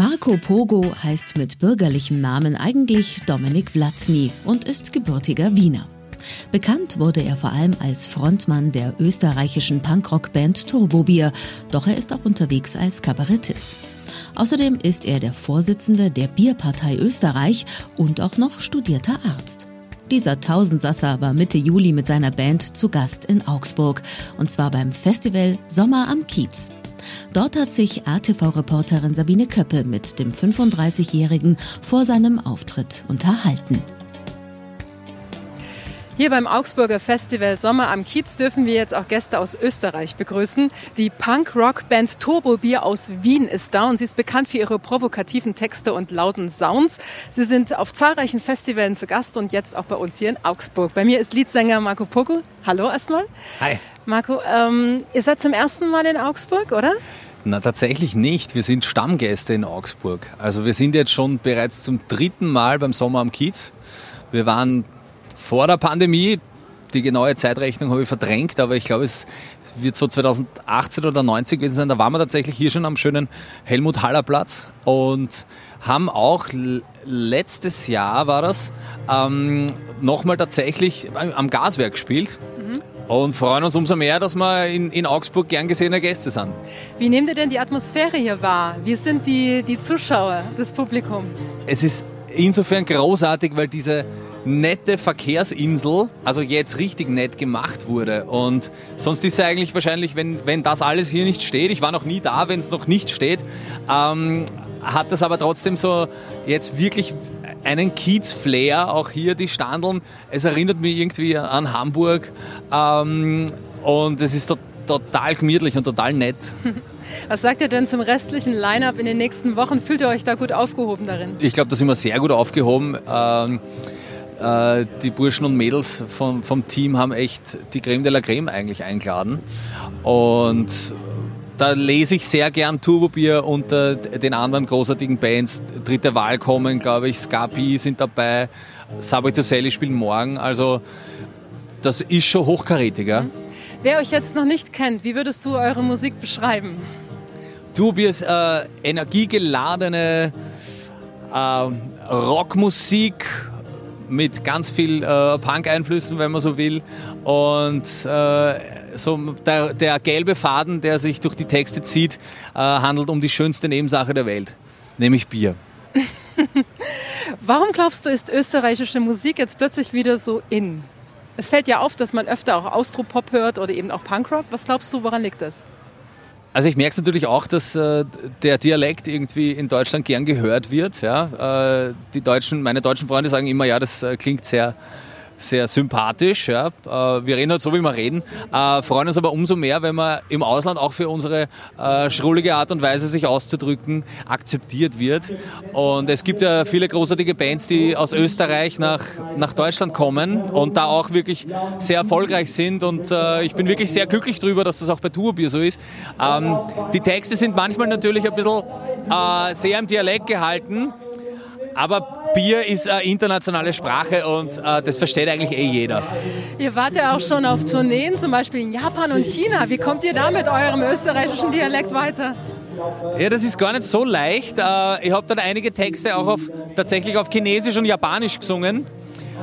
Marco Pogo heißt mit bürgerlichem Namen eigentlich Dominik Vlatzny und ist gebürtiger Wiener. Bekannt wurde er vor allem als Frontmann der österreichischen Punkrock-Band Turbobier, doch er ist auch unterwegs als Kabarettist. Außerdem ist er der Vorsitzende der Bierpartei Österreich und auch noch studierter Arzt. Dieser Tausendsasser war Mitte Juli mit seiner Band zu Gast in Augsburg, und zwar beim Festival Sommer am Kiez. Dort hat sich ATV-Reporterin Sabine Köppe mit dem 35-Jährigen vor seinem Auftritt unterhalten. Hier beim Augsburger Festival Sommer am Kiez dürfen wir jetzt auch Gäste aus Österreich begrüßen. Die Punk-Rock-Band Turbo Bier aus Wien ist da und sie ist bekannt für ihre provokativen Texte und lauten Sounds. Sie sind auf zahlreichen Festivals zu Gast und jetzt auch bei uns hier in Augsburg. Bei mir ist Leadsänger Marco Poco. Hallo erstmal. Hi. Marco, ähm, ihr seid zum ersten Mal in Augsburg, oder? Na, tatsächlich nicht. Wir sind Stammgäste in Augsburg. Also wir sind jetzt schon bereits zum dritten Mal beim Sommer am Kiez. Wir waren vor der Pandemie. Die genaue Zeitrechnung habe ich verdrängt, aber ich glaube, es wird so 2018 oder 90 gewesen sein. Da waren wir tatsächlich hier schon am schönen Helmut Haller Platz und haben auch letztes Jahr war das ähm, nochmal tatsächlich am Gaswerk gespielt. Mhm. Und freuen uns umso mehr, dass wir in, in Augsburg gern gesehene Gäste sind. Wie nehmt ihr denn die Atmosphäre hier wahr? Wie sind die, die Zuschauer, das Publikum? Es ist insofern großartig, weil diese, nette Verkehrsinsel, also jetzt richtig nett gemacht wurde. Und sonst ist es eigentlich wahrscheinlich, wenn, wenn das alles hier nicht steht, ich war noch nie da, wenn es noch nicht steht, ähm, hat das aber trotzdem so jetzt wirklich einen Kiez-Flair, auch hier die Standeln. Es erinnert mich irgendwie an Hamburg ähm, und es ist total total gemütlich und total nett. Was sagt ihr denn zum restlichen Line-Up in den nächsten Wochen? Fühlt ihr euch da gut aufgehoben darin? Ich glaube, da sind wir sehr gut aufgehoben. Ähm, äh, die Burschen und Mädels vom, vom Team haben echt die Creme de la Creme eigentlich eingeladen. Und da lese ich sehr gern Turbobier unter den anderen großartigen Bands. Dritte Wahl kommen, glaube ich, Scapi sind dabei, Subway to Sally spielen morgen. Also das ist schon hochkarätiger. Mhm. Wer euch jetzt noch nicht kennt, wie würdest du eure Musik beschreiben? Turbobier ist äh, energiegeladene äh, Rockmusik mit ganz viel äh, Punk-Einflüssen, wenn man so will. Und äh, so der, der, gelbe Faden, der sich durch die Texte zieht, äh, handelt um die schönste Nebensache der Welt, nämlich Bier. Warum glaubst du, ist österreichische Musik jetzt plötzlich wieder so in? Es fällt ja auf, dass man öfter auch Austropop hört oder eben auch Punkrock. Was glaubst du, woran liegt das? Also ich merke es natürlich auch, dass äh, der Dialekt irgendwie in Deutschland gern gehört wird. Ja? Äh, die Deutschen, meine deutschen Freunde sagen immer, ja, das äh, klingt sehr sehr sympathisch. Ja. Äh, wir reden halt so, wie wir reden, äh, freuen uns aber umso mehr, wenn man im Ausland auch für unsere äh, schrullige Art und Weise, sich auszudrücken, akzeptiert wird. Und es gibt ja viele großartige Bands, die aus Österreich nach, nach Deutschland kommen und da auch wirklich sehr erfolgreich sind. Und ich bin wirklich sehr glücklich darüber, dass das auch bei Tourbier so ist. Ähm, die Texte sind manchmal natürlich ein bisschen sehr im Dialekt gehalten. Aber Bier ist eine internationale Sprache und äh, das versteht eigentlich eh jeder. Ihr wart ja auch schon auf Tourneen, zum Beispiel in Japan und China. Wie kommt ihr da mit eurem österreichischen Dialekt weiter? Ja, das ist gar nicht so leicht. Äh, ich habe dann einige Texte auch auf, tatsächlich auf Chinesisch und Japanisch gesungen.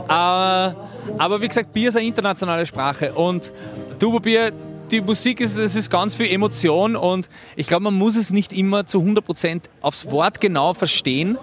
Äh, aber wie gesagt, Bier ist eine internationale Sprache und Tubo-Bier die Musik ist, es ist ganz viel Emotion und ich glaube, man muss es nicht immer zu 100% aufs Wort genau verstehen,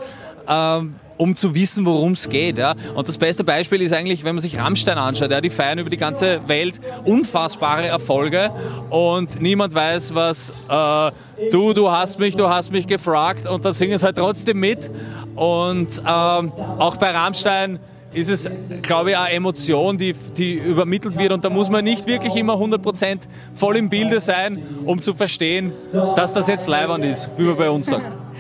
ähm, um zu wissen, worum es geht. Ja. Und das beste Beispiel ist eigentlich, wenn man sich Rammstein anschaut. Ja, die feiern über die ganze Welt unfassbare Erfolge und niemand weiß, was äh, du, du hast mich, du hast mich gefragt und da singen sie halt trotzdem mit. Und ähm, auch bei Rammstein ist es, glaube ich, eine Emotion, die, die übermittelt wird und da muss man nicht wirklich immer 100% voll im Bilde sein, um zu verstehen, dass das jetzt leibend ist, wie man bei uns sagt.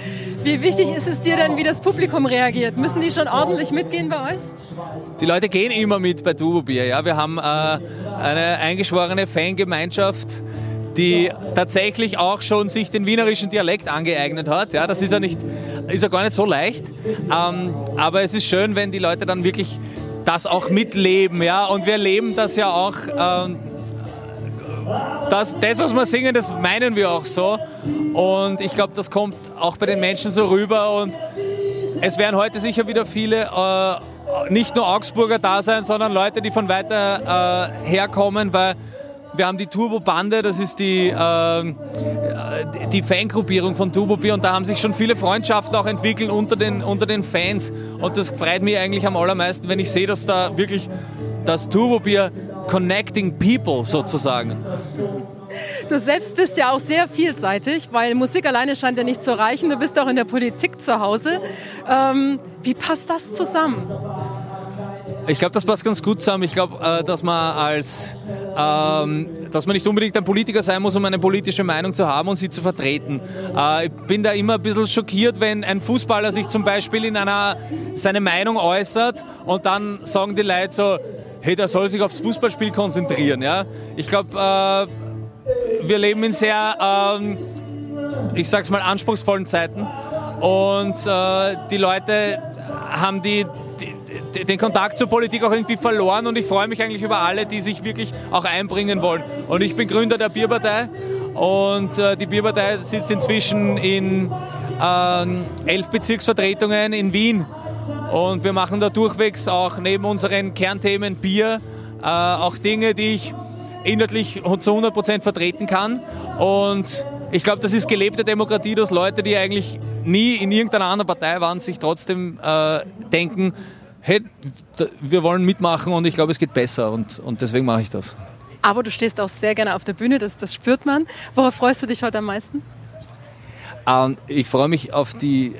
Wie wichtig ist es dir denn, wie das Publikum reagiert? Müssen die schon ordentlich mitgehen bei euch? Die Leute gehen immer mit bei Turbobier. Ja? Wir haben äh, eine eingeschworene Fangemeinschaft, die tatsächlich auch schon sich den wienerischen Dialekt angeeignet hat. Ja, das ist ja, nicht, ist ja gar nicht so leicht. Ähm, aber es ist schön, wenn die Leute dann wirklich das auch mitleben. Ja? Und wir leben das ja auch. Ähm, das, das, was wir singen, das meinen wir auch so. Und ich glaube, das kommt auch bei den Menschen so rüber. Und es werden heute sicher wieder viele, äh, nicht nur Augsburger da sein, sondern Leute, die von weiter äh, herkommen, weil wir haben die Turbo Bande, das ist die, äh, die Fangruppierung von Turbo Bier und da haben sich schon viele Freundschaften auch entwickelt unter den, unter den Fans. Und das freut mich eigentlich am allermeisten, wenn ich sehe, dass da wirklich das Turbo Bier Connecting People sozusagen. Du selbst bist ja auch sehr vielseitig, weil Musik alleine scheint ja nicht zu reichen. Du bist auch in der Politik zu Hause. Ähm, wie passt das zusammen? Ich glaube, das passt ganz gut zusammen. Ich glaube, äh, dass man als ähm, dass man nicht unbedingt ein Politiker sein muss, um eine politische Meinung zu haben und sie zu vertreten. Äh, ich bin da immer ein bisschen schockiert, wenn ein Fußballer sich zum Beispiel in einer seine Meinung äußert und dann sagen die Leute so, hey, der soll sich aufs Fußballspiel konzentrieren. Ja? Ich glaube, äh, wir leben in sehr, ähm, ich sag's mal, anspruchsvollen Zeiten. Und äh, die Leute haben die, die, den Kontakt zur Politik auch irgendwie verloren. Und ich freue mich eigentlich über alle, die sich wirklich auch einbringen wollen. Und ich bin Gründer der Bierpartei. Und äh, die Bierpartei sitzt inzwischen in äh, elf Bezirksvertretungen in Wien. Und wir machen da durchwegs auch neben unseren Kernthemen Bier äh, auch Dinge, die ich inhaltlich zu 100 Prozent vertreten kann. Und ich glaube, das ist gelebte Demokratie, dass Leute, die eigentlich nie in irgendeiner anderen Partei waren, sich trotzdem äh, denken, hey, wir wollen mitmachen und ich glaube, es geht besser und, und deswegen mache ich das. Aber du stehst auch sehr gerne auf der Bühne, das, das spürt man. Worauf freust du dich heute am meisten? Ähm, ich freue mich auf die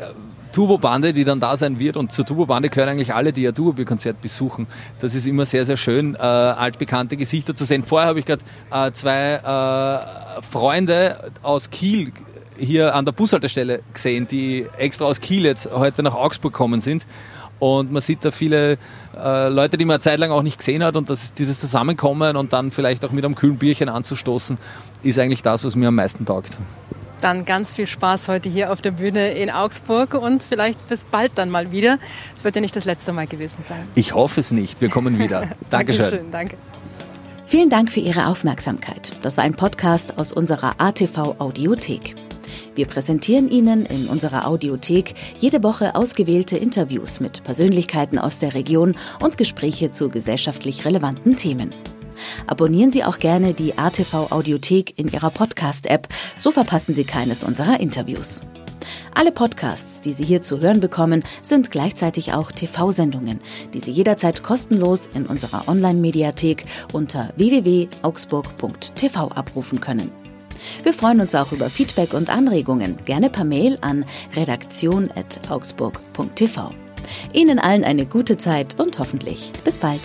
Turbo-Bande, die dann da sein wird. Und zur Turbo-Bande gehören eigentlich alle, die ein Turbo-Konzert besuchen. Das ist immer sehr, sehr schön, äh, altbekannte Gesichter zu sehen. Vorher habe ich gerade äh, zwei äh, Freunde aus Kiel hier an der Bushaltestelle gesehen, die extra aus Kiel jetzt heute nach Augsburg gekommen sind. Und man sieht da viele äh, Leute, die man eine Zeit lang auch nicht gesehen hat. Und das, dieses Zusammenkommen und dann vielleicht auch mit einem kühlen Bierchen anzustoßen, ist eigentlich das, was mir am meisten taugt dann ganz viel Spaß heute hier auf der Bühne in Augsburg und vielleicht bis bald dann mal wieder. Es wird ja nicht das letzte Mal gewesen sein. Ich hoffe es nicht. Wir kommen wieder. Dankeschön. Dankeschön. Danke. Vielen Dank für Ihre Aufmerksamkeit. Das war ein Podcast aus unserer ATV Audiothek. Wir präsentieren Ihnen in unserer Audiothek jede Woche ausgewählte Interviews mit Persönlichkeiten aus der Region und Gespräche zu gesellschaftlich relevanten Themen. Abonnieren Sie auch gerne die ATV Audiothek in Ihrer Podcast-App, so verpassen Sie keines unserer Interviews. Alle Podcasts, die Sie hier zu hören bekommen, sind gleichzeitig auch TV-Sendungen, die Sie jederzeit kostenlos in unserer Online-Mediathek unter www.augsburg.tv abrufen können. Wir freuen uns auch über Feedback und Anregungen, gerne per Mail an redaktion.augsburg.tv. Ihnen allen eine gute Zeit und hoffentlich bis bald.